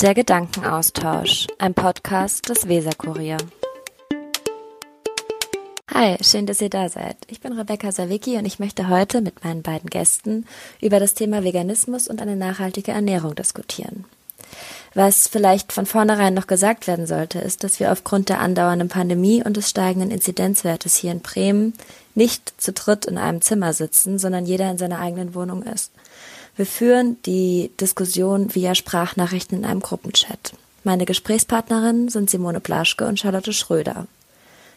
Der Gedankenaustausch, ein Podcast des Weserkurier. Hi, schön, dass ihr da seid. Ich bin Rebecca Sawicki und ich möchte heute mit meinen beiden Gästen über das Thema Veganismus und eine nachhaltige Ernährung diskutieren. Was vielleicht von vornherein noch gesagt werden sollte, ist, dass wir aufgrund der andauernden Pandemie und des steigenden Inzidenzwertes hier in Bremen nicht zu dritt in einem Zimmer sitzen, sondern jeder in seiner eigenen Wohnung ist. Wir führen die Diskussion via Sprachnachrichten in einem Gruppenchat. Meine Gesprächspartnerinnen sind Simone Blaschke und Charlotte Schröder.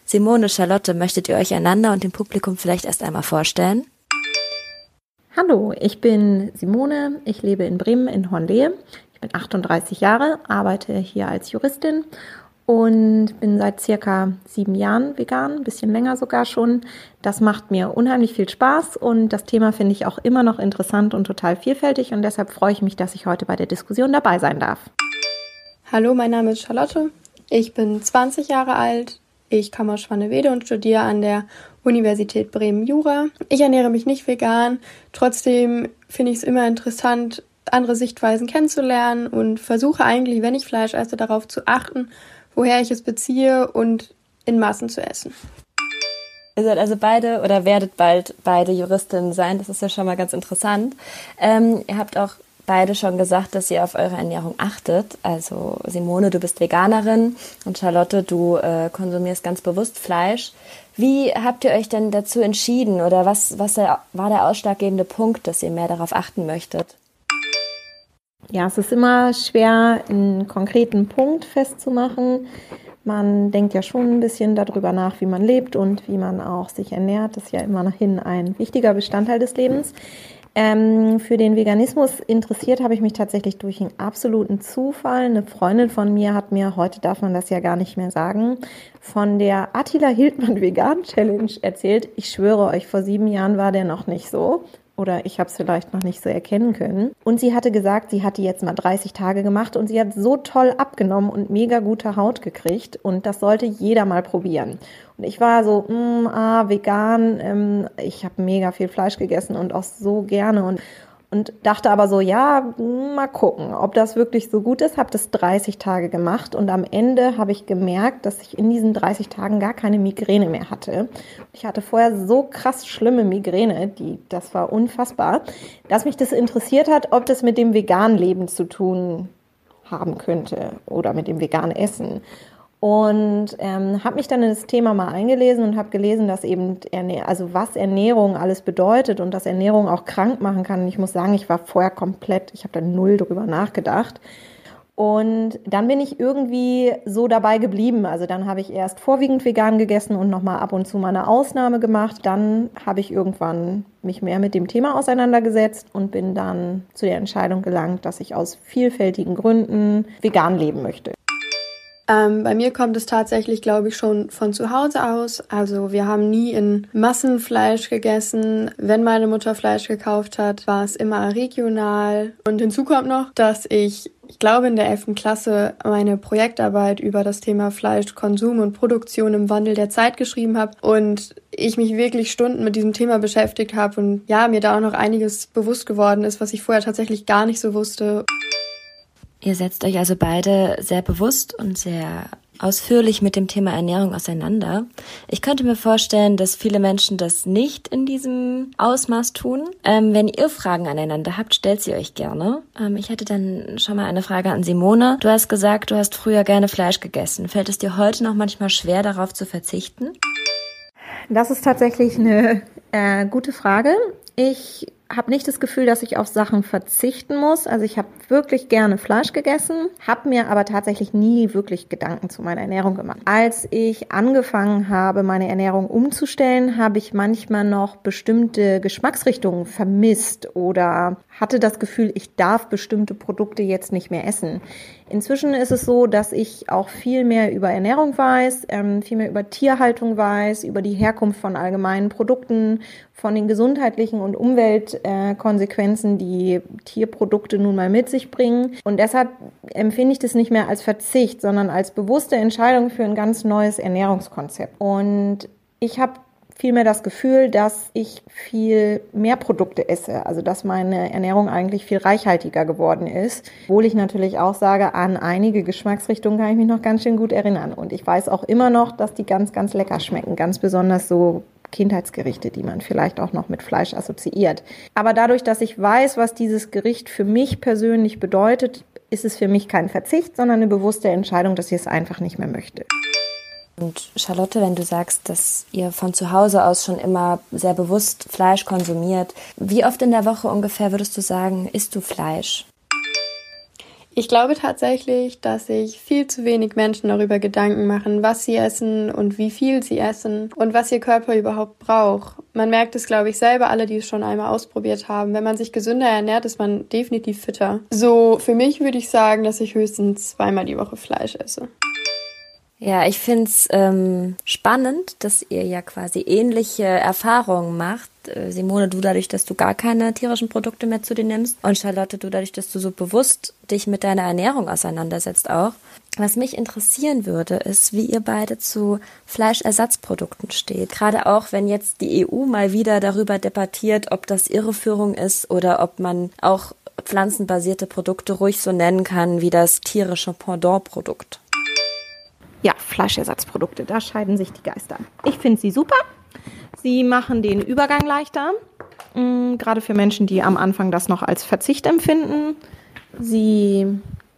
Simone, Charlotte, möchtet ihr euch einander und dem Publikum vielleicht erst einmal vorstellen? Hallo, ich bin Simone. Ich lebe in Bremen in Hornlehe. Ich bin 38 Jahre, arbeite hier als Juristin und bin seit circa sieben Jahren vegan, ein bisschen länger sogar schon. Das macht mir unheimlich viel Spaß und das Thema finde ich auch immer noch interessant und total vielfältig und deshalb freue ich mich, dass ich heute bei der Diskussion dabei sein darf. Hallo, mein Name ist Charlotte. Ich bin 20 Jahre alt. Ich komme aus Schwannewede und studiere an der Universität Bremen Jura. Ich ernähre mich nicht vegan. Trotzdem finde ich es immer interessant, andere Sichtweisen kennenzulernen und versuche eigentlich, wenn ich Fleisch esse, darauf zu achten, woher ich es beziehe und in Maßen zu essen. Ihr seid also beide oder werdet bald beide Juristinnen sein. Das ist ja schon mal ganz interessant. Ähm, ihr habt auch beide schon gesagt, dass ihr auf eure Ernährung achtet. Also Simone, du bist Veganerin und Charlotte, du äh, konsumierst ganz bewusst Fleisch. Wie habt ihr euch denn dazu entschieden oder was, was war der ausschlaggebende Punkt, dass ihr mehr darauf achten möchtet? Ja, es ist immer schwer, einen konkreten Punkt festzumachen. Man denkt ja schon ein bisschen darüber nach, wie man lebt und wie man auch sich ernährt. Das ist ja immerhin ein wichtiger Bestandteil des Lebens. Ähm, für den Veganismus interessiert habe ich mich tatsächlich durch einen absoluten Zufall. Eine Freundin von mir hat mir, heute darf man das ja gar nicht mehr sagen, von der Attila Hildmann Vegan Challenge erzählt. Ich schwöre euch, vor sieben Jahren war der noch nicht so oder ich habe es vielleicht noch nicht so erkennen können. Und sie hatte gesagt, sie hat die jetzt mal 30 Tage gemacht und sie hat so toll abgenommen und mega gute Haut gekriegt und das sollte jeder mal probieren. Und ich war so, mm, ah, vegan, ähm, ich habe mega viel Fleisch gegessen und auch so gerne und und dachte aber so, ja, mal gucken, ob das wirklich so gut ist. Habe das 30 Tage gemacht und am Ende habe ich gemerkt, dass ich in diesen 30 Tagen gar keine Migräne mehr hatte. Ich hatte vorher so krass schlimme Migräne, die, das war unfassbar, dass mich das interessiert hat, ob das mit dem veganen Leben zu tun haben könnte oder mit dem veganen Essen und ähm, habe mich dann in das Thema mal eingelesen und habe gelesen, dass eben also was Ernährung alles bedeutet und dass Ernährung auch krank machen kann. Ich muss sagen, ich war vorher komplett, ich habe da null drüber nachgedacht. Und dann bin ich irgendwie so dabei geblieben. Also dann habe ich erst vorwiegend vegan gegessen und nochmal ab und zu mal eine Ausnahme gemacht. Dann habe ich irgendwann mich mehr mit dem Thema auseinandergesetzt und bin dann zu der Entscheidung gelangt, dass ich aus vielfältigen Gründen vegan leben möchte. Ähm, bei mir kommt es tatsächlich, glaube ich, schon von zu Hause aus. Also wir haben nie in Massenfleisch gegessen. Wenn meine Mutter Fleisch gekauft hat, war es immer regional. Und hinzu kommt noch, dass ich, ich glaube, in der 11. Klasse meine Projektarbeit über das Thema Fleischkonsum und Produktion im Wandel der Zeit geschrieben habe und ich mich wirklich Stunden mit diesem Thema beschäftigt habe und ja, mir da auch noch einiges bewusst geworden ist, was ich vorher tatsächlich gar nicht so wusste. Ihr setzt euch also beide sehr bewusst und sehr ausführlich mit dem Thema Ernährung auseinander. Ich könnte mir vorstellen, dass viele Menschen das nicht in diesem Ausmaß tun. Ähm, wenn ihr Fragen aneinander habt, stellt sie euch gerne. Ähm, ich hätte dann schon mal eine Frage an Simone. Du hast gesagt, du hast früher gerne Fleisch gegessen. Fällt es dir heute noch manchmal schwer, darauf zu verzichten? Das ist tatsächlich eine äh, gute Frage. Ich habe nicht das Gefühl, dass ich auf Sachen verzichten muss. Also ich habe wirklich gerne Fleisch gegessen, habe mir aber tatsächlich nie wirklich Gedanken zu meiner Ernährung gemacht. Als ich angefangen habe, meine Ernährung umzustellen, habe ich manchmal noch bestimmte Geschmacksrichtungen vermisst oder hatte das Gefühl, ich darf bestimmte Produkte jetzt nicht mehr essen. Inzwischen ist es so, dass ich auch viel mehr über Ernährung weiß, ähm, viel mehr über Tierhaltung weiß, über die Herkunft von allgemeinen Produkten, von den gesundheitlichen und Umweltkonsequenzen, äh, die Tierprodukte nun mal mit sich bringen. Und deshalb empfinde ich das nicht mehr als Verzicht, sondern als bewusste Entscheidung für ein ganz neues Ernährungskonzept. Und ich habe vielmehr das Gefühl, dass ich viel mehr Produkte esse, also dass meine Ernährung eigentlich viel reichhaltiger geworden ist. Obwohl ich natürlich auch sage, an einige Geschmacksrichtungen kann ich mich noch ganz schön gut erinnern. Und ich weiß auch immer noch, dass die ganz, ganz lecker schmecken. Ganz besonders so Kindheitsgerichte, die man vielleicht auch noch mit Fleisch assoziiert. Aber dadurch, dass ich weiß, was dieses Gericht für mich persönlich bedeutet, ist es für mich kein Verzicht, sondern eine bewusste Entscheidung, dass ich es einfach nicht mehr möchte. Und Charlotte, wenn du sagst, dass ihr von zu Hause aus schon immer sehr bewusst Fleisch konsumiert, wie oft in der Woche ungefähr würdest du sagen, isst du Fleisch? Ich glaube tatsächlich, dass sich viel zu wenig Menschen darüber Gedanken machen, was sie essen und wie viel sie essen und was ihr Körper überhaupt braucht. Man merkt es, glaube ich, selber, alle, die es schon einmal ausprobiert haben. Wenn man sich gesünder ernährt, ist man definitiv fitter. So, für mich würde ich sagen, dass ich höchstens zweimal die Woche Fleisch esse. Ja, ich find's ähm, spannend, dass ihr ja quasi ähnliche Erfahrungen macht. Äh, Simone, du dadurch, dass du gar keine tierischen Produkte mehr zu dir nimmst. Und Charlotte, du dadurch, dass du so bewusst dich mit deiner Ernährung auseinandersetzt auch. Was mich interessieren würde, ist, wie ihr beide zu Fleischersatzprodukten steht. Gerade auch, wenn jetzt die EU mal wieder darüber debattiert, ob das Irreführung ist oder ob man auch pflanzenbasierte Produkte ruhig so nennen kann wie das tierische Pendant-Produkt. Ja, Fleischersatzprodukte, da scheiden sich die Geister. Ich finde sie super. Sie machen den Übergang leichter, mm, gerade für Menschen, die am Anfang das noch als Verzicht empfinden. Sie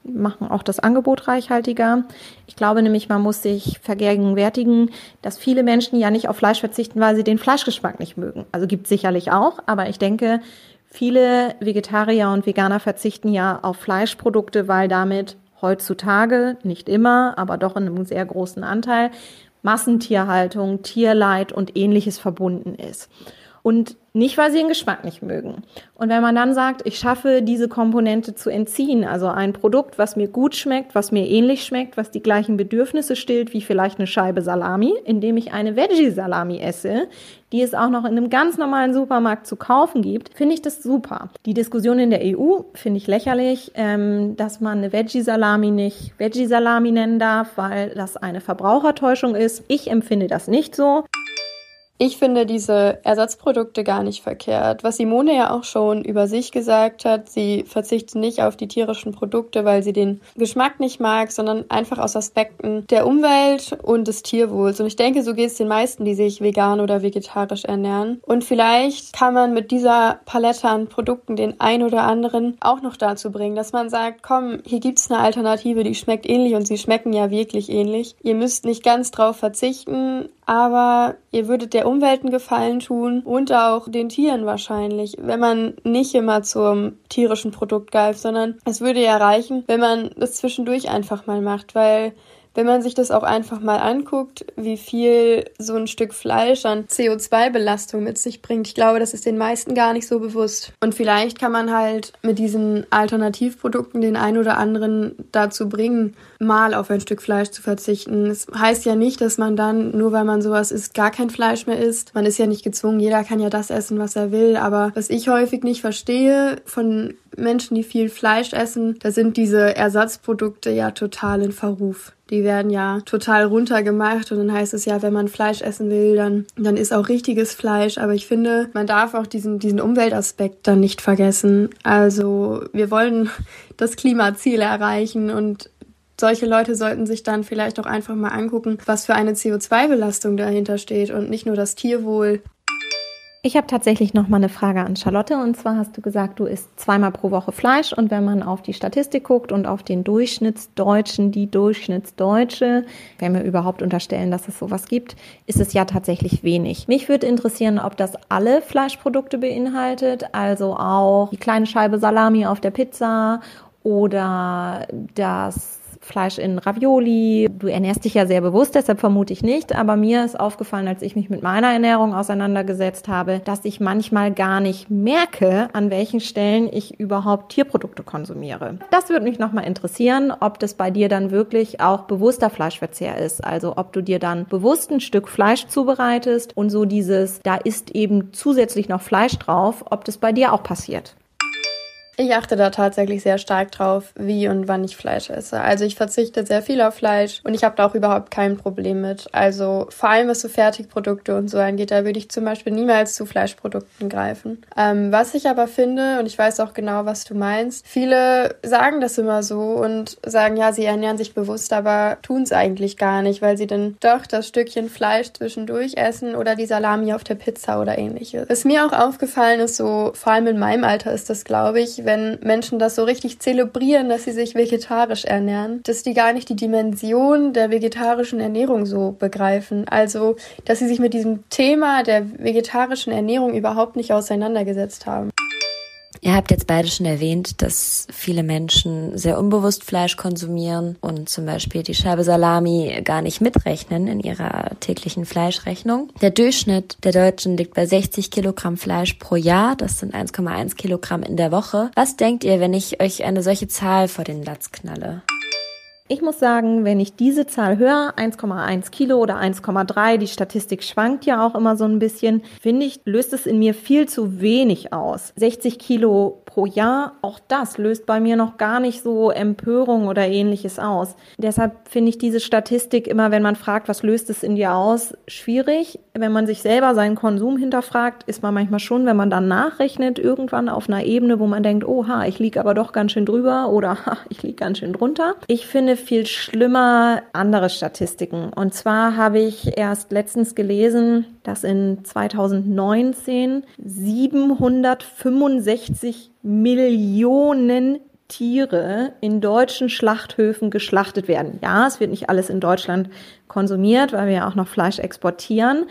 machen auch das Angebot reichhaltiger. Ich glaube nämlich, man muss sich vergegenwärtigen, dass viele Menschen ja nicht auf Fleisch verzichten, weil sie den Fleischgeschmack nicht mögen. Also gibt sicherlich auch, aber ich denke, viele Vegetarier und Veganer verzichten ja auf Fleischprodukte, weil damit heutzutage, nicht immer, aber doch in einem sehr großen Anteil, Massentierhaltung, Tierleid und ähnliches verbunden ist. Und nicht, weil sie den Geschmack nicht mögen. Und wenn man dann sagt, ich schaffe diese Komponente zu entziehen, also ein Produkt, was mir gut schmeckt, was mir ähnlich schmeckt, was die gleichen Bedürfnisse stillt wie vielleicht eine Scheibe Salami, indem ich eine Veggie-Salami esse, die es auch noch in einem ganz normalen Supermarkt zu kaufen gibt, finde ich das super. Die Diskussion in der EU finde ich lächerlich, ähm, dass man eine Veggie-Salami nicht Veggie-Salami nennen darf, weil das eine Verbrauchertäuschung ist. Ich empfinde das nicht so. Ich finde diese Ersatzprodukte gar nicht verkehrt. Was Simone ja auch schon über sich gesagt hat, sie verzichtet nicht auf die tierischen Produkte, weil sie den Geschmack nicht mag, sondern einfach aus Aspekten der Umwelt und des Tierwohls. Und ich denke, so geht es den meisten, die sich vegan oder vegetarisch ernähren. Und vielleicht kann man mit dieser Palette an Produkten den ein oder anderen auch noch dazu bringen, dass man sagt, komm, hier gibt's eine Alternative, die schmeckt ähnlich und sie schmecken ja wirklich ähnlich. Ihr müsst nicht ganz drauf verzichten, aber ihr würdet der Umwelt einen Gefallen tun und auch den Tieren wahrscheinlich, wenn man nicht immer zum tierischen Produkt greift, sondern es würde ja reichen, wenn man das zwischendurch einfach mal macht, weil wenn man sich das auch einfach mal anguckt, wie viel so ein Stück Fleisch an CO2-Belastung mit sich bringt, ich glaube, das ist den meisten gar nicht so bewusst. Und vielleicht kann man halt mit diesen Alternativprodukten den einen oder anderen dazu bringen, mal auf ein Stück Fleisch zu verzichten. Es das heißt ja nicht, dass man dann, nur weil man sowas isst, gar kein Fleisch mehr isst. Man ist ja nicht gezwungen, jeder kann ja das essen, was er will. Aber was ich häufig nicht verstehe von Menschen, die viel Fleisch essen, da sind diese Ersatzprodukte ja total in Verruf. Die werden ja total runtergemacht und dann heißt es ja, wenn man Fleisch essen will, dann, dann ist auch richtiges Fleisch. Aber ich finde, man darf auch diesen, diesen Umweltaspekt dann nicht vergessen. Also wir wollen das Klimaziel erreichen und solche Leute sollten sich dann vielleicht auch einfach mal angucken, was für eine CO2-Belastung dahinter steht und nicht nur das Tierwohl. Ich habe tatsächlich noch mal eine Frage an Charlotte. Und zwar hast du gesagt, du isst zweimal pro Woche Fleisch. Und wenn man auf die Statistik guckt und auf den Durchschnittsdeutschen, die Durchschnittsdeutsche, wenn wir überhaupt unterstellen, dass es sowas gibt, ist es ja tatsächlich wenig. Mich würde interessieren, ob das alle Fleischprodukte beinhaltet, also auch die kleine Scheibe Salami auf der Pizza oder das Fleisch in Ravioli. Du ernährst dich ja sehr bewusst, deshalb vermute ich nicht. Aber mir ist aufgefallen, als ich mich mit meiner Ernährung auseinandergesetzt habe, dass ich manchmal gar nicht merke, an welchen Stellen ich überhaupt Tierprodukte konsumiere. Das würde mich nochmal interessieren, ob das bei dir dann wirklich auch bewusster Fleischverzehr ist. Also ob du dir dann bewusst ein Stück Fleisch zubereitest und so dieses, da ist eben zusätzlich noch Fleisch drauf, ob das bei dir auch passiert. Ich achte da tatsächlich sehr stark drauf, wie und wann ich Fleisch esse. Also ich verzichte sehr viel auf Fleisch und ich habe da auch überhaupt kein Problem mit. Also vor allem was so Fertigprodukte und so angeht, da würde ich zum Beispiel niemals zu Fleischprodukten greifen. Ähm, was ich aber finde, und ich weiß auch genau, was du meinst, viele sagen das immer so und sagen, ja, sie ernähren sich bewusst, aber tun es eigentlich gar nicht, weil sie dann doch das Stückchen Fleisch zwischendurch essen oder die Salami auf der Pizza oder ähnliches. Was mir auch aufgefallen ist, so vor allem in meinem Alter ist das, glaube ich, wenn Menschen das so richtig zelebrieren, dass sie sich vegetarisch ernähren, dass die gar nicht die Dimension der vegetarischen Ernährung so begreifen. Also, dass sie sich mit diesem Thema der vegetarischen Ernährung überhaupt nicht auseinandergesetzt haben. Ihr habt jetzt beide schon erwähnt, dass viele Menschen sehr unbewusst Fleisch konsumieren und zum Beispiel die Scheibe Salami gar nicht mitrechnen in ihrer täglichen Fleischrechnung. Der Durchschnitt der Deutschen liegt bei 60 Kilogramm Fleisch pro Jahr. Das sind 1,1 Kilogramm in der Woche. Was denkt ihr, wenn ich euch eine solche Zahl vor den Latz knalle? Ich muss sagen, wenn ich diese Zahl höre, 1,1 Kilo oder 1,3, die Statistik schwankt ja auch immer so ein bisschen, finde ich, löst es in mir viel zu wenig aus. 60 Kilo pro Jahr, auch das löst bei mir noch gar nicht so Empörung oder ähnliches aus. Deshalb finde ich diese Statistik immer, wenn man fragt, was löst es in dir aus, schwierig. Wenn man sich selber seinen Konsum hinterfragt, ist man manchmal schon, wenn man dann nachrechnet, irgendwann auf einer Ebene, wo man denkt, oha, ich liege aber doch ganz schön drüber oder ha, ich liege ganz schön drunter. Ich finde viel schlimmer andere Statistiken. Und zwar habe ich erst letztens gelesen, dass in 2019 765 Millionen Tiere in deutschen Schlachthöfen geschlachtet werden. Ja, es wird nicht alles in Deutschland konsumiert, weil wir ja auch noch Fleisch exportieren.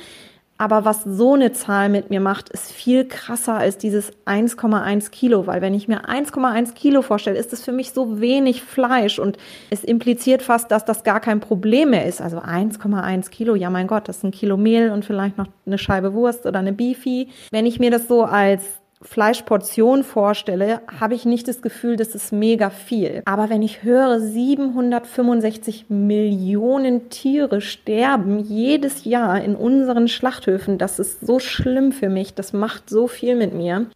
Aber was so eine Zahl mit mir macht, ist viel krasser als dieses 1,1 Kilo, weil wenn ich mir 1,1 Kilo vorstelle, ist es für mich so wenig Fleisch und es impliziert fast, dass das gar kein Problem mehr ist. Also 1,1 Kilo, ja mein Gott, das ist ein Kilo Mehl und vielleicht noch eine Scheibe Wurst oder eine Beefy. Wenn ich mir das so als Fleischportion vorstelle, habe ich nicht das Gefühl, das ist mega viel. Aber wenn ich höre, 765 Millionen Tiere sterben jedes Jahr in unseren Schlachthöfen, das ist so schlimm für mich. Das macht so viel mit mir.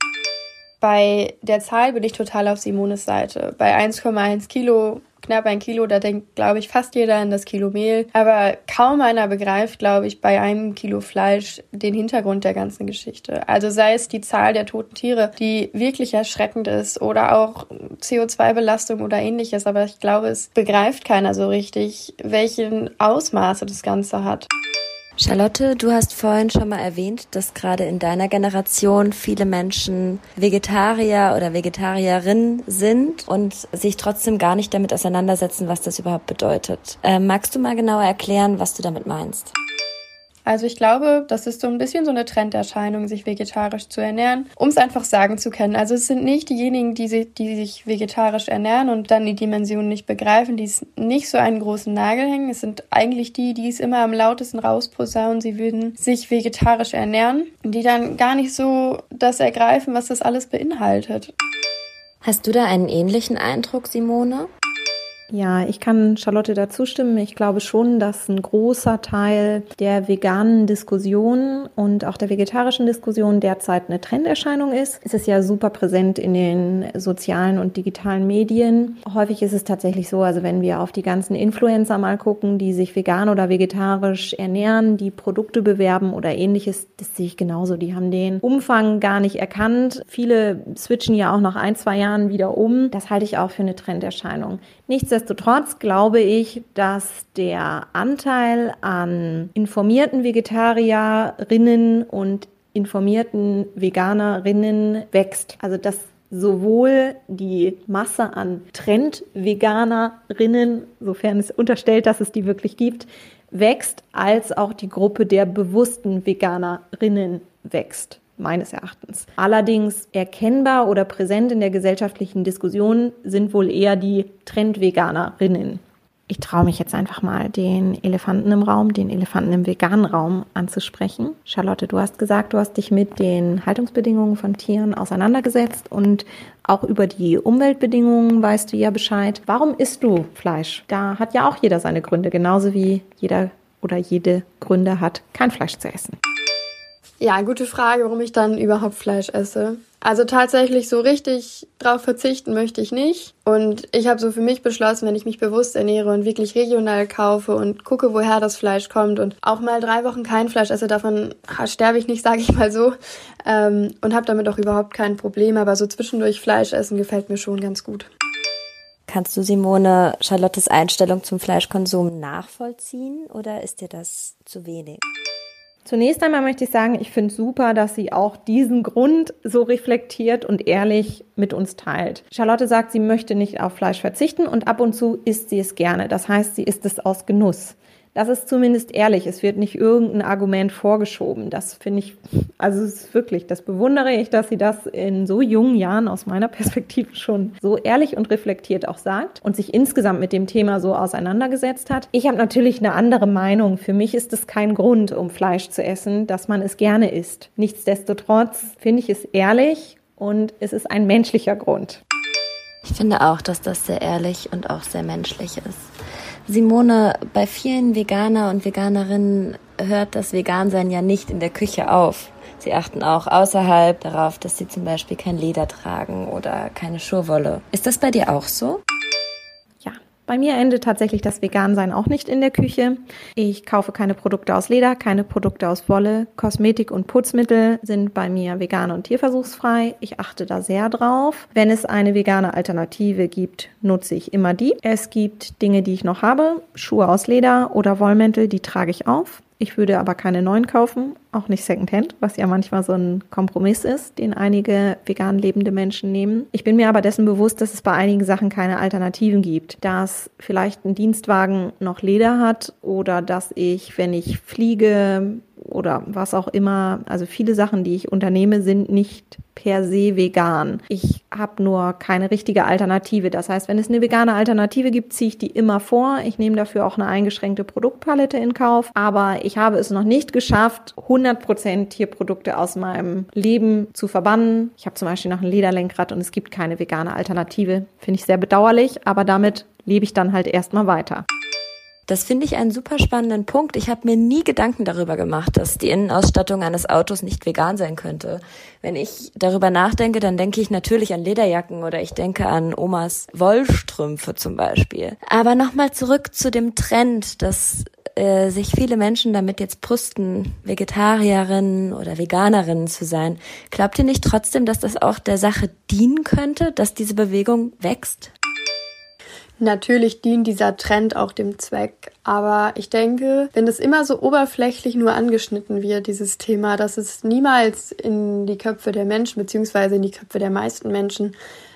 Bei der Zahl bin ich total auf Simones Seite. Bei 1,1 Kilo knapp ein Kilo, da denkt, glaube ich, fast jeder an das Kilo Mehl. Aber kaum einer begreift, glaube ich, bei einem Kilo Fleisch den Hintergrund der ganzen Geschichte. Also sei es die Zahl der toten Tiere, die wirklich erschreckend ist, oder auch CO2-Belastung oder ähnliches. Aber ich glaube, es begreift keiner so richtig, welchen Ausmaße das Ganze hat. Charlotte, du hast vorhin schon mal erwähnt, dass gerade in deiner Generation viele Menschen Vegetarier oder Vegetarierin sind und sich trotzdem gar nicht damit auseinandersetzen, was das überhaupt bedeutet. Ähm, magst du mal genauer erklären, was du damit meinst? Also ich glaube, das ist so ein bisschen so eine Trenderscheinung, sich vegetarisch zu ernähren, um es einfach sagen zu können. Also es sind nicht diejenigen, die sich, die sich vegetarisch ernähren und dann die Dimension nicht begreifen, die es nicht so einen großen Nagel hängen. Es sind eigentlich die, die es immer am lautesten rausposaunen, sie würden sich vegetarisch ernähren, die dann gar nicht so das ergreifen, was das alles beinhaltet. Hast du da einen ähnlichen Eindruck, Simone? Ja, ich kann Charlotte da zustimmen. Ich glaube schon, dass ein großer Teil der veganen Diskussion und auch der vegetarischen Diskussion derzeit eine Trenderscheinung ist. Es ist ja super präsent in den sozialen und digitalen Medien. Häufig ist es tatsächlich so, also wenn wir auf die ganzen Influencer mal gucken, die sich vegan oder vegetarisch ernähren, die Produkte bewerben oder ähnliches, das sehe ich genauso. Die haben den Umfang gar nicht erkannt. Viele switchen ja auch nach ein, zwei Jahren wieder um. Das halte ich auch für eine Trenderscheinung. Nichtsdestotrotz glaube ich, dass der Anteil an informierten Vegetarierinnen und informierten Veganerinnen wächst. Also dass sowohl die Masse an Trend-Veganerinnen, sofern es unterstellt, dass es die wirklich gibt, wächst, als auch die Gruppe der bewussten Veganerinnen wächst meines Erachtens. Allerdings erkennbar oder präsent in der gesellschaftlichen Diskussion sind wohl eher die Trendveganerinnen. Ich traue mich jetzt einfach mal, den Elefanten im Raum, den Elefanten im veganen Raum anzusprechen. Charlotte, du hast gesagt, du hast dich mit den Haltungsbedingungen von Tieren auseinandergesetzt und auch über die Umweltbedingungen weißt du ja Bescheid. Warum isst du Fleisch? Da hat ja auch jeder seine Gründe, genauso wie jeder oder jede Gründe hat, kein Fleisch zu essen. Ja, gute Frage, warum ich dann überhaupt Fleisch esse. Also tatsächlich so richtig drauf verzichten möchte ich nicht. Und ich habe so für mich beschlossen, wenn ich mich bewusst ernähre und wirklich regional kaufe und gucke, woher das Fleisch kommt und auch mal drei Wochen kein Fleisch esse, davon sterbe ich nicht, sage ich mal so. Ähm, und habe damit auch überhaupt kein Problem. Aber so zwischendurch Fleisch essen gefällt mir schon ganz gut. Kannst du, Simone, Charlottes Einstellung zum Fleischkonsum nachvollziehen oder ist dir das zu wenig? Zunächst einmal möchte ich sagen, ich finde super, dass sie auch diesen Grund so reflektiert und ehrlich mit uns teilt. Charlotte sagt, sie möchte nicht auf Fleisch verzichten und ab und zu isst sie es gerne. Das heißt, sie isst es aus Genuss. Das ist zumindest ehrlich. Es wird nicht irgendein Argument vorgeschoben. Das finde ich, also es ist wirklich, das bewundere ich, dass sie das in so jungen Jahren aus meiner Perspektive schon so ehrlich und reflektiert auch sagt und sich insgesamt mit dem Thema so auseinandergesetzt hat. Ich habe natürlich eine andere Meinung. Für mich ist es kein Grund, um Fleisch zu essen, dass man es gerne isst. Nichtsdestotrotz finde ich es ehrlich und es ist ein menschlicher Grund. Ich finde auch, dass das sehr ehrlich und auch sehr menschlich ist. Simone, bei vielen Veganer und Veganerinnen hört das Vegansein ja nicht in der Küche auf. Sie achten auch außerhalb darauf, dass sie zum Beispiel kein Leder tragen oder keine Schurwolle. Ist das bei dir auch so? Bei mir endet tatsächlich das Vegansein auch nicht in der Küche. Ich kaufe keine Produkte aus Leder, keine Produkte aus Wolle. Kosmetik und Putzmittel sind bei mir vegan und tierversuchsfrei. Ich achte da sehr drauf. Wenn es eine vegane Alternative gibt, nutze ich immer die. Es gibt Dinge, die ich noch habe. Schuhe aus Leder oder Wollmäntel, die trage ich auf. Ich würde aber keine neuen kaufen, auch nicht Secondhand, was ja manchmal so ein Kompromiss ist, den einige vegan lebende Menschen nehmen. Ich bin mir aber dessen bewusst, dass es bei einigen Sachen keine Alternativen gibt. Dass vielleicht ein Dienstwagen noch Leder hat oder dass ich, wenn ich fliege, oder was auch immer. Also viele Sachen, die ich unternehme, sind nicht per se vegan. Ich habe nur keine richtige Alternative. Das heißt, wenn es eine vegane Alternative gibt, ziehe ich die immer vor. Ich nehme dafür auch eine eingeschränkte Produktpalette in Kauf. Aber ich habe es noch nicht geschafft, 100% Tierprodukte aus meinem Leben zu verbannen. Ich habe zum Beispiel noch ein Lederlenkrad und es gibt keine vegane Alternative. Finde ich sehr bedauerlich, aber damit lebe ich dann halt erstmal weiter. Das finde ich einen super spannenden Punkt. Ich habe mir nie Gedanken darüber gemacht, dass die Innenausstattung eines Autos nicht vegan sein könnte. Wenn ich darüber nachdenke, dann denke ich natürlich an Lederjacken oder ich denke an Omas Wollstrümpfe zum Beispiel. Aber nochmal zurück zu dem Trend, dass äh, sich viele Menschen damit jetzt brüsten, Vegetarierinnen oder Veganerinnen zu sein. Glaubt ihr nicht trotzdem, dass das auch der Sache dienen könnte, dass diese Bewegung wächst? Natürlich dient dieser Trend auch dem Zweck, aber ich denke, wenn es immer so oberflächlich nur angeschnitten wird, dieses Thema, dass es niemals in die Köpfe der Menschen beziehungsweise in die Köpfe der meisten Menschen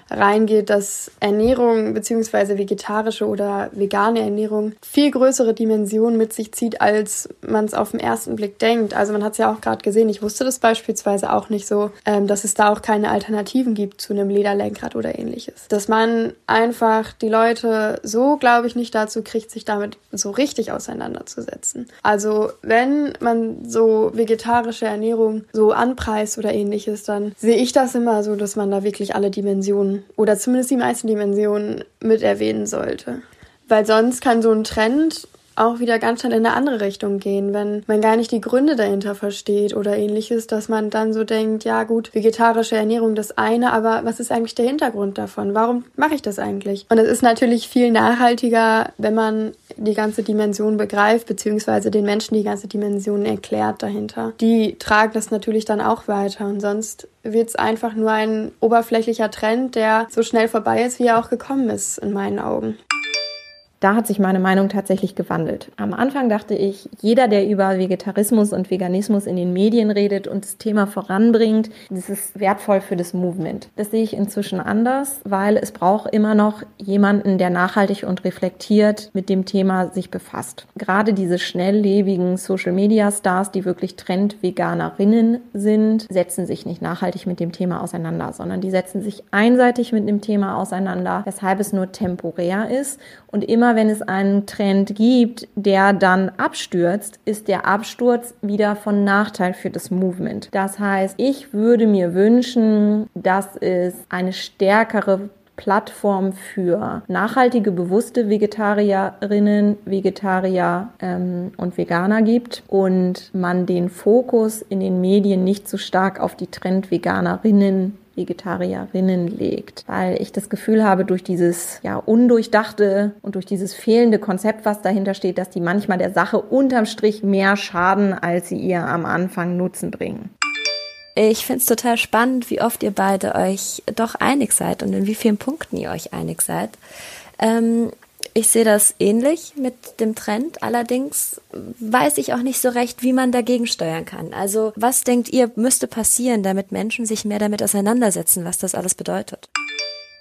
reingeht, dass Ernährung beziehungsweise vegetarische oder vegane Ernährung viel größere Dimensionen mit sich zieht, als man es auf den ersten Blick denkt. Also man hat es ja auch gerade gesehen, ich wusste das beispielsweise auch nicht so, ähm, dass es da auch keine Alternativen gibt zu einem Lederlenkrad oder ähnliches. Dass man einfach die Leute so, glaube ich, nicht dazu kriegt, sich damit so richtig auseinanderzusetzen. Also wenn man so vegetarische Ernährung so anpreist oder ähnliches, dann sehe ich das immer so, dass man da wirklich alle Dimensionen oder zumindest die meisten Dimensionen mit erwähnen sollte. Weil sonst kann so ein Trend auch wieder ganz schnell in eine andere Richtung gehen, wenn man gar nicht die Gründe dahinter versteht oder ähnliches, dass man dann so denkt, ja gut, vegetarische Ernährung das eine, aber was ist eigentlich der Hintergrund davon? Warum mache ich das eigentlich? Und es ist natürlich viel nachhaltiger, wenn man die ganze Dimension begreift, beziehungsweise den Menschen die ganze Dimension erklärt dahinter. Die tragen das natürlich dann auch weiter und sonst wird es einfach nur ein oberflächlicher Trend, der so schnell vorbei ist, wie er auch gekommen ist, in meinen Augen da hat sich meine Meinung tatsächlich gewandelt. Am Anfang dachte ich, jeder, der über Vegetarismus und Veganismus in den Medien redet und das Thema voranbringt, das ist wertvoll für das Movement. Das sehe ich inzwischen anders, weil es braucht immer noch jemanden, der nachhaltig und reflektiert mit dem Thema sich befasst. Gerade diese schnelllebigen Social Media Stars, die wirklich Trend-Veganerinnen sind, setzen sich nicht nachhaltig mit dem Thema auseinander, sondern die setzen sich einseitig mit dem Thema auseinander, weshalb es nur temporär ist und immer wenn es einen Trend gibt, der dann abstürzt, ist der Absturz wieder von Nachteil für das Movement. Das heißt, ich würde mir wünschen, dass es eine stärkere Plattform für nachhaltige, bewusste Vegetarierinnen, Vegetarier ähm, und Veganer gibt und man den Fokus in den Medien nicht so stark auf die Trend-Veganerinnen Vegetarierinnen legt, weil ich das Gefühl habe, durch dieses ja undurchdachte und durch dieses fehlende Konzept, was dahinter steht, dass die manchmal der Sache unterm Strich mehr schaden, als sie ihr am Anfang Nutzen bringen. Ich finde es total spannend, wie oft ihr beide euch doch einig seid und in wie vielen Punkten ihr euch einig seid. Ähm, ich sehe das ähnlich mit dem Trend. Allerdings weiß ich auch nicht so recht, wie man dagegen steuern kann. Also was denkt ihr, müsste passieren, damit Menschen sich mehr damit auseinandersetzen, was das alles bedeutet?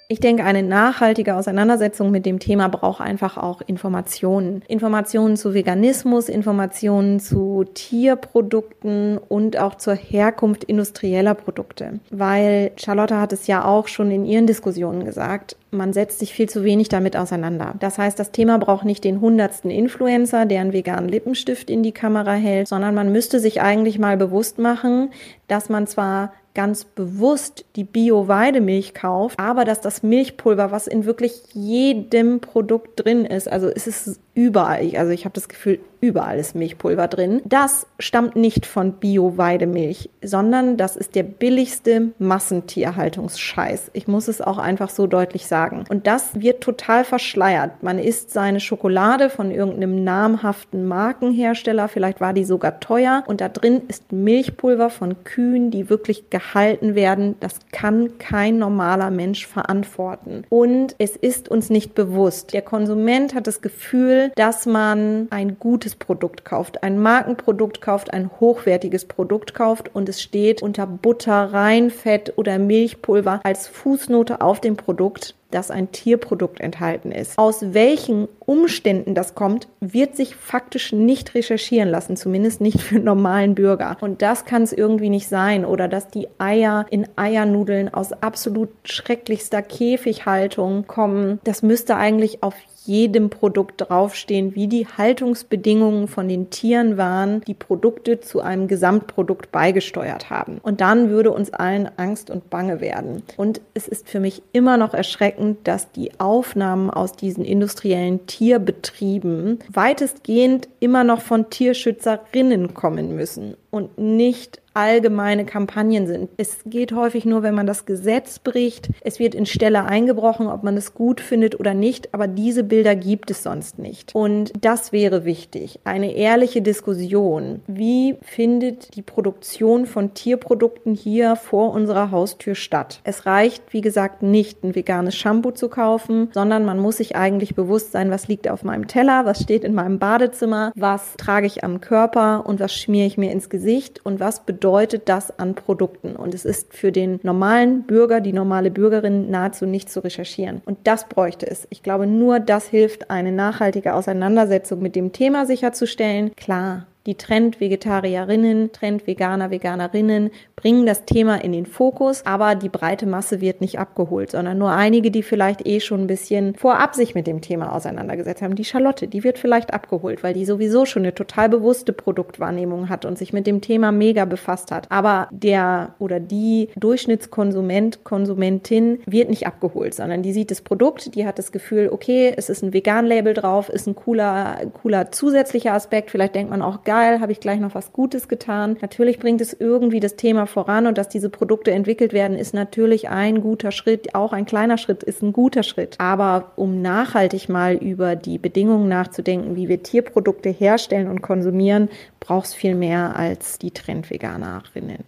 Ich denke, eine nachhaltige Auseinandersetzung mit dem Thema braucht einfach auch Informationen. Informationen zu Veganismus, Informationen zu Tierprodukten und auch zur Herkunft industrieller Produkte. Weil Charlotte hat es ja auch schon in ihren Diskussionen gesagt, man setzt sich viel zu wenig damit auseinander. Das heißt, das Thema braucht nicht den hundertsten Influencer, der einen veganen Lippenstift in die Kamera hält, sondern man müsste sich eigentlich mal bewusst machen, dass man zwar ganz bewusst die Bio-Weidemilch kauft, aber dass das Milchpulver, was in wirklich jedem Produkt drin ist, also es ist überall, also ich habe das Gefühl, überall ist Milchpulver drin. Das stammt nicht von Bio-Weidemilch, sondern das ist der billigste Massentierhaltungsscheiß. Ich muss es auch einfach so deutlich sagen. Und das wird total verschleiert. Man isst seine Schokolade von irgendeinem namhaften Markenhersteller, vielleicht war die sogar teuer und da drin ist Milchpulver von Kühen, die wirklich gehalten werden. Das kann kein normaler Mensch verantworten. Und es ist uns nicht bewusst. Der Konsument hat das Gefühl, dass man ein gutes Produkt kauft, ein Markenprodukt kauft, ein hochwertiges Produkt kauft und es steht unter Butter, Reinfett oder Milchpulver als Fußnote auf dem Produkt dass ein Tierprodukt enthalten ist. Aus welchen Umständen das kommt, wird sich faktisch nicht recherchieren lassen, zumindest nicht für normalen Bürger. Und das kann es irgendwie nicht sein. Oder dass die Eier in Eiernudeln aus absolut schrecklichster Käfighaltung kommen. Das müsste eigentlich auf jedem Produkt draufstehen, wie die Haltungsbedingungen von den Tieren waren, die Produkte zu einem Gesamtprodukt beigesteuert haben. Und dann würde uns allen Angst und Bange werden. Und es ist für mich immer noch erschreckend, dass die Aufnahmen aus diesen industriellen Tierbetrieben weitestgehend immer noch von Tierschützerinnen kommen müssen und nicht allgemeine Kampagnen sind. Es geht häufig nur, wenn man das Gesetz bricht. Es wird in Stelle eingebrochen, ob man es gut findet oder nicht, aber diese Bilder gibt es sonst nicht. Und das wäre wichtig. Eine ehrliche Diskussion. Wie findet die Produktion von Tierprodukten hier vor unserer Haustür statt? Es reicht, wie gesagt, nicht ein veganes Shampoo zu kaufen, sondern man muss sich eigentlich bewusst sein, was liegt auf meinem Teller, was steht in meinem Badezimmer, was trage ich am Körper und was schmiere ich mir ins Gesicht und was bedeutet bedeutet das an Produkten. Und es ist für den normalen Bürger, die normale Bürgerin nahezu nicht zu recherchieren. Und das bräuchte es. Ich glaube, nur das hilft, eine nachhaltige Auseinandersetzung mit dem Thema sicherzustellen. Klar, die Trend-Vegetarierinnen, Trend-Veganer, Veganerinnen bringen das Thema in den Fokus, aber die breite Masse wird nicht abgeholt, sondern nur einige, die vielleicht eh schon ein bisschen vorab sich mit dem Thema auseinandergesetzt haben. Die Charlotte, die wird vielleicht abgeholt, weil die sowieso schon eine total bewusste Produktwahrnehmung hat und sich mit dem Thema mega befasst hat. Aber der oder die Durchschnittskonsument, Konsumentin wird nicht abgeholt, sondern die sieht das Produkt, die hat das Gefühl, okay, es ist ein Vegan-Label drauf, ist ein cooler, cooler zusätzlicher Aspekt. Vielleicht denkt man auch, geil, habe ich gleich noch was Gutes getan. Natürlich bringt es irgendwie das Thema voran und dass diese Produkte entwickelt werden, ist natürlich ein guter Schritt. Auch ein kleiner Schritt ist ein guter Schritt. Aber um nachhaltig mal über die Bedingungen nachzudenken, wie wir Tierprodukte herstellen und konsumieren, braucht es viel mehr als die Trendveganerinnen.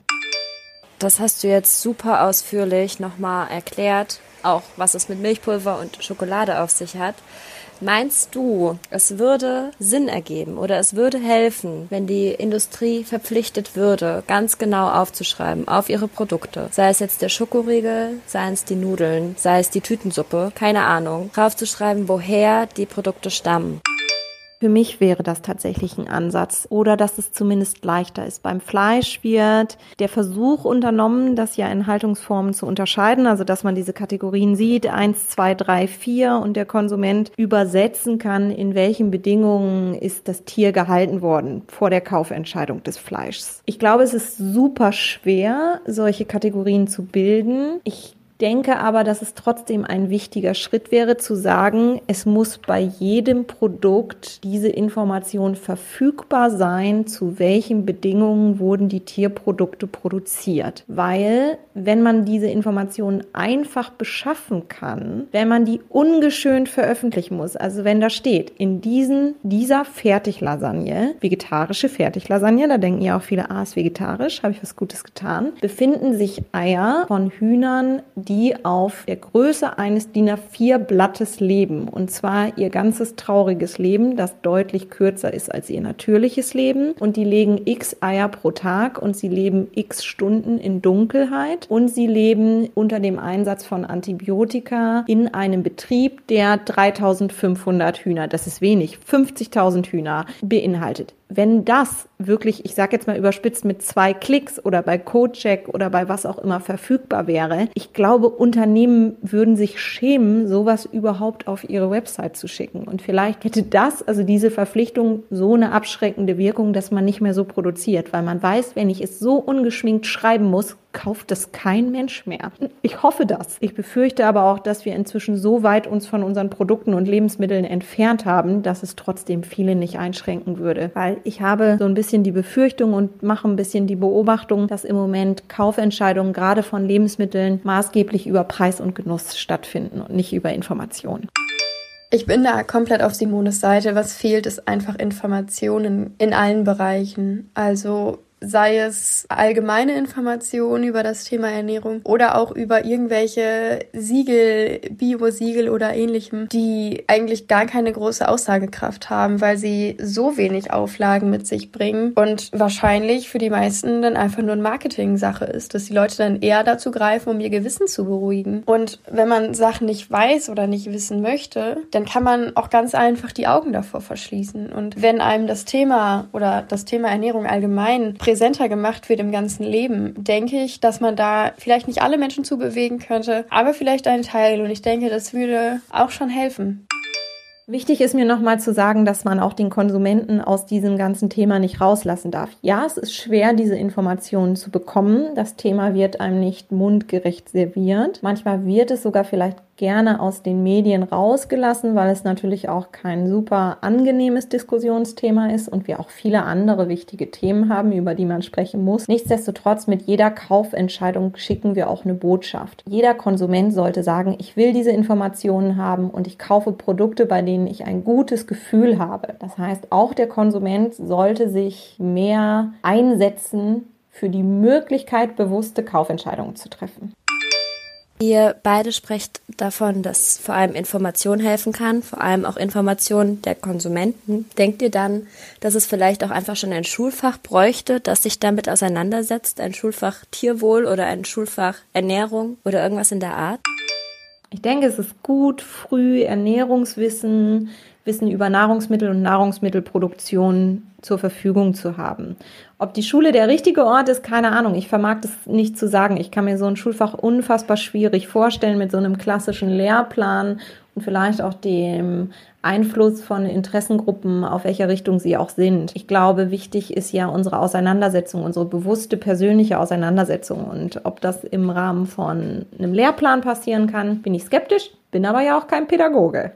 Das hast du jetzt super ausführlich nochmal erklärt, auch was es mit Milchpulver und Schokolade auf sich hat. Meinst du, es würde Sinn ergeben oder es würde helfen, wenn die Industrie verpflichtet würde, ganz genau aufzuschreiben auf ihre Produkte, sei es jetzt der Schokoriegel, sei es die Nudeln, sei es die Tütensuppe, keine Ahnung, draufzuschreiben, woher die Produkte stammen? Für mich wäre das tatsächlich ein Ansatz oder dass es zumindest leichter ist. Beim Fleisch wird der Versuch unternommen, das ja in Haltungsformen zu unterscheiden, also dass man diese Kategorien sieht, eins, zwei, drei, vier und der Konsument übersetzen kann, in welchen Bedingungen ist das Tier gehalten worden vor der Kaufentscheidung des Fleischs. Ich glaube, es ist super schwer, solche Kategorien zu bilden. Ich denke aber, dass es trotzdem ein wichtiger Schritt wäre, zu sagen, es muss bei jedem Produkt diese Information verfügbar sein, zu welchen Bedingungen wurden die Tierprodukte produziert. Weil, wenn man diese Informationen einfach beschaffen kann, wenn man die ungeschönt veröffentlichen muss, also wenn da steht, in diesen, dieser Fertiglasagne, vegetarische Fertiglasagne, da denken ja auch viele, ah, ist vegetarisch, habe ich was Gutes getan, befinden sich Eier von Hühnern, die auf der Größe eines DIN A4 Blattes leben. Und zwar ihr ganzes trauriges Leben, das deutlich kürzer ist als ihr natürliches Leben. Und die legen x Eier pro Tag und sie leben x Stunden in Dunkelheit und sie leben unter dem Einsatz von Antibiotika in einem Betrieb, der 3500 Hühner, das ist wenig, 50.000 Hühner beinhaltet wenn das wirklich, ich sage jetzt mal überspitzt, mit zwei Klicks oder bei Codecheck oder bei was auch immer verfügbar wäre, ich glaube, Unternehmen würden sich schämen, sowas überhaupt auf ihre Website zu schicken. Und vielleicht hätte das, also diese Verpflichtung, so eine abschreckende Wirkung, dass man nicht mehr so produziert, weil man weiß, wenn ich es so ungeschminkt schreiben muss, kauft es kein Mensch mehr. Ich hoffe das. Ich befürchte aber auch, dass wir inzwischen so weit uns von unseren Produkten und Lebensmitteln entfernt haben, dass es trotzdem viele nicht einschränken würde. Weil ich habe so ein bisschen die Befürchtung und mache ein bisschen die Beobachtung, dass im Moment Kaufentscheidungen gerade von Lebensmitteln maßgeblich über Preis und Genuss stattfinden und nicht über Informationen. Ich bin da komplett auf Simones Seite. Was fehlt, ist einfach Informationen in allen Bereichen. Also sei es allgemeine Informationen über das Thema Ernährung oder auch über irgendwelche Siegel, Bio-Siegel oder ähnlichem, die eigentlich gar keine große Aussagekraft haben, weil sie so wenig Auflagen mit sich bringen und wahrscheinlich für die meisten dann einfach nur eine Marketing-Sache ist, dass die Leute dann eher dazu greifen, um ihr Gewissen zu beruhigen. Und wenn man Sachen nicht weiß oder nicht wissen möchte, dann kann man auch ganz einfach die Augen davor verschließen. Und wenn einem das Thema oder das Thema Ernährung allgemein präsenter gemacht wird im ganzen Leben, denke ich, dass man da vielleicht nicht alle Menschen zu bewegen könnte, aber vielleicht einen Teil. Und ich denke, das würde auch schon helfen. Wichtig ist mir nochmal zu sagen, dass man auch den Konsumenten aus diesem ganzen Thema nicht rauslassen darf. Ja, es ist schwer, diese Informationen zu bekommen. Das Thema wird einem nicht mundgerecht serviert. Manchmal wird es sogar vielleicht gerne aus den Medien rausgelassen, weil es natürlich auch kein super angenehmes Diskussionsthema ist und wir auch viele andere wichtige Themen haben, über die man sprechen muss. Nichtsdestotrotz, mit jeder Kaufentscheidung schicken wir auch eine Botschaft. Jeder Konsument sollte sagen, ich will diese Informationen haben und ich kaufe Produkte, bei denen ich ein gutes Gefühl habe. Das heißt, auch der Konsument sollte sich mehr einsetzen für die Möglichkeit, bewusste Kaufentscheidungen zu treffen. Ihr beide sprecht davon, dass vor allem Information helfen kann, vor allem auch Information der Konsumenten. Denkt ihr dann, dass es vielleicht auch einfach schon ein Schulfach bräuchte, das sich damit auseinandersetzt? Ein Schulfach Tierwohl oder ein Schulfach Ernährung oder irgendwas in der Art? Ich denke, es ist gut, früh Ernährungswissen, Wissen über Nahrungsmittel und Nahrungsmittelproduktion zur Verfügung zu haben. Ob die Schule der richtige Ort ist, keine Ahnung. Ich vermag das nicht zu sagen. Ich kann mir so ein Schulfach unfassbar schwierig vorstellen mit so einem klassischen Lehrplan und vielleicht auch dem Einfluss von Interessengruppen, auf welcher Richtung sie auch sind. Ich glaube, wichtig ist ja unsere Auseinandersetzung, unsere bewusste persönliche Auseinandersetzung. Und ob das im Rahmen von einem Lehrplan passieren kann, bin ich skeptisch, bin aber ja auch kein Pädagoge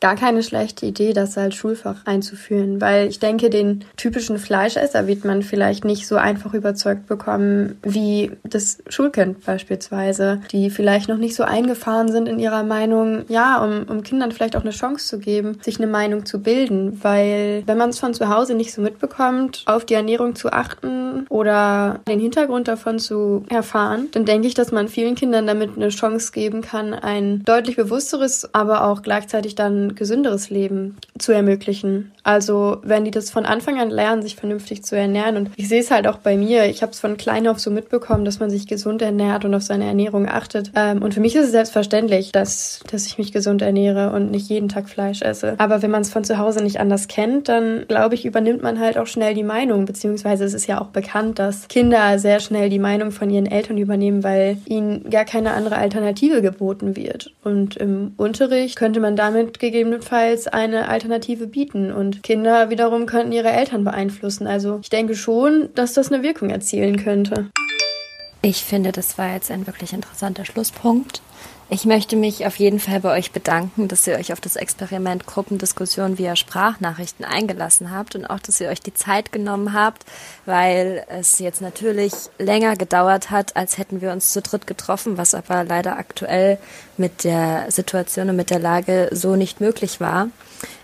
gar keine schlechte Idee, das als Schulfach einzuführen, weil ich denke, den typischen Fleischesser wird man vielleicht nicht so einfach überzeugt bekommen wie das Schulkind beispielsweise, die vielleicht noch nicht so eingefahren sind in ihrer Meinung, ja, um, um Kindern vielleicht auch eine Chance zu geben, sich eine Meinung zu bilden, weil wenn man es von zu Hause nicht so mitbekommt, auf die Ernährung zu achten oder den Hintergrund davon zu erfahren, dann denke ich, dass man vielen Kindern damit eine Chance geben kann, ein deutlich bewussteres, aber auch gleichzeitig dann gesünderes Leben zu ermöglichen. Also wenn die das von Anfang an lernen, sich vernünftig zu ernähren. Und ich sehe es halt auch bei mir. Ich habe es von klein auf so mitbekommen, dass man sich gesund ernährt und auf seine Ernährung achtet. Ähm, und für mich ist es selbstverständlich, dass, dass ich mich gesund ernähre und nicht jeden Tag Fleisch esse. Aber wenn man es von zu Hause nicht anders kennt, dann glaube ich, übernimmt man halt auch schnell die Meinung. Beziehungsweise es ist ja auch bekannt, dass Kinder sehr schnell die Meinung von ihren Eltern übernehmen, weil ihnen gar keine andere Alternative geboten wird. Und im Unterricht könnte man damit gegeben gegebenenfalls eine Alternative bieten. Und Kinder wiederum könnten ihre Eltern beeinflussen. Also ich denke schon, dass das eine Wirkung erzielen könnte. Ich finde, das war jetzt ein wirklich interessanter Schlusspunkt. Ich möchte mich auf jeden Fall bei euch bedanken, dass ihr euch auf das Experiment Gruppendiskussion via Sprachnachrichten eingelassen habt und auch, dass ihr euch die Zeit genommen habt, weil es jetzt natürlich länger gedauert hat, als hätten wir uns zu dritt getroffen, was aber leider aktuell mit der Situation und mit der Lage so nicht möglich war.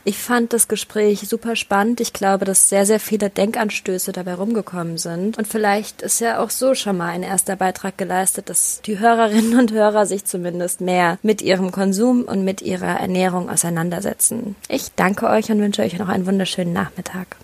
Ich fand das Gespräch super spannend. Ich glaube, dass sehr, sehr viele Denkanstöße dabei rumgekommen sind. Und vielleicht ist ja auch so schon mal ein erster Beitrag geleistet, dass die Hörerinnen und Hörer sich zumindest mehr mit ihrem Konsum und mit ihrer Ernährung auseinandersetzen. Ich danke euch und wünsche euch noch einen wunderschönen Nachmittag.